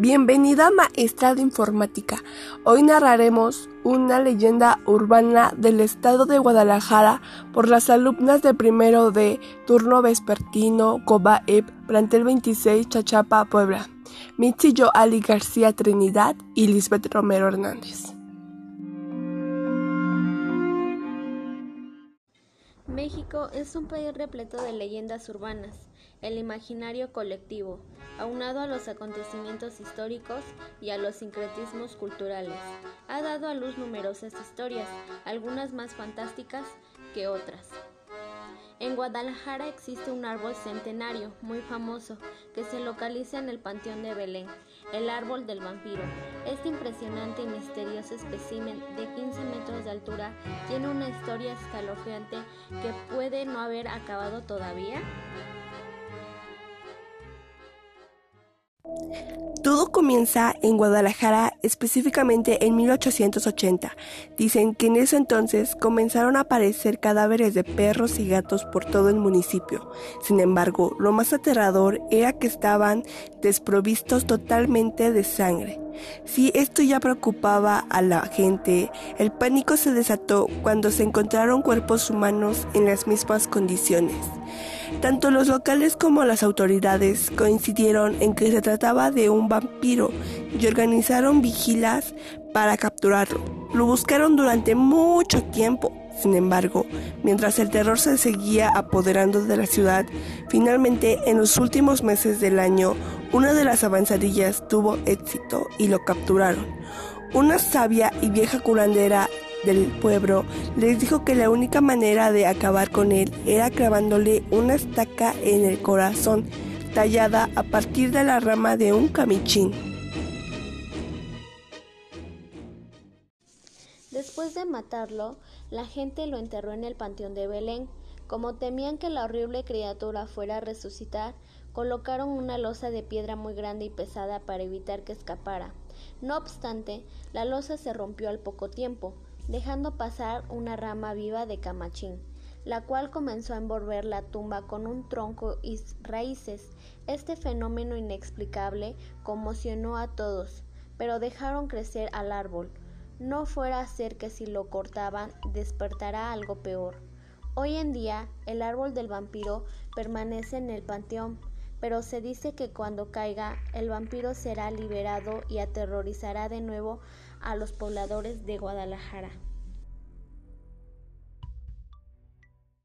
Bienvenida maestra de informática. Hoy narraremos una leyenda urbana del estado de Guadalajara por las alumnas de primero de turno vespertino Cobaep, plantel 26 Chachapa, Puebla. Michillo Ali García Trinidad y Lisbeth Romero Hernández. México es un país repleto de leyendas urbanas el imaginario colectivo, aunado a los acontecimientos históricos y a los sincretismos culturales. Ha dado a luz numerosas historias, algunas más fantásticas que otras. En Guadalajara existe un árbol centenario muy famoso que se localiza en el Panteón de Belén, el árbol del vampiro. Este impresionante y misterioso espécimen de 15 metros de altura tiene una historia escalofriante que puede no haber acabado todavía. Todo comienza en Guadalajara, específicamente en 1880. Dicen que en ese entonces comenzaron a aparecer cadáveres de perros y gatos por todo el municipio. Sin embargo, lo más aterrador era que estaban desprovistos totalmente de sangre. Si esto ya preocupaba a la gente, el pánico se desató cuando se encontraron cuerpos humanos en las mismas condiciones. Tanto los locales como las autoridades coincidieron en que se trataba de un vampiro y organizaron vigilas para capturarlo. Lo buscaron durante mucho tiempo. Sin embargo, mientras el terror se seguía apoderando de la ciudad, finalmente en los últimos meses del año, una de las avanzadillas tuvo éxito y lo capturaron. Una sabia y vieja curandera del pueblo les dijo que la única manera de acabar con él era clavándole una estaca en el corazón, tallada a partir de la rama de un camichín. Después de matarlo, la gente lo enterró en el panteón de Belén. Como temían que la horrible criatura fuera a resucitar, colocaron una losa de piedra muy grande y pesada para evitar que escapara. No obstante, la losa se rompió al poco tiempo, dejando pasar una rama viva de camachín, la cual comenzó a envolver la tumba con un tronco y raíces. Este fenómeno inexplicable conmocionó a todos, pero dejaron crecer al árbol. No fuera a ser que si lo cortaban despertara algo peor. Hoy en día el árbol del vampiro permanece en el panteón, pero se dice que cuando caiga el vampiro será liberado y aterrorizará de nuevo a los pobladores de Guadalajara.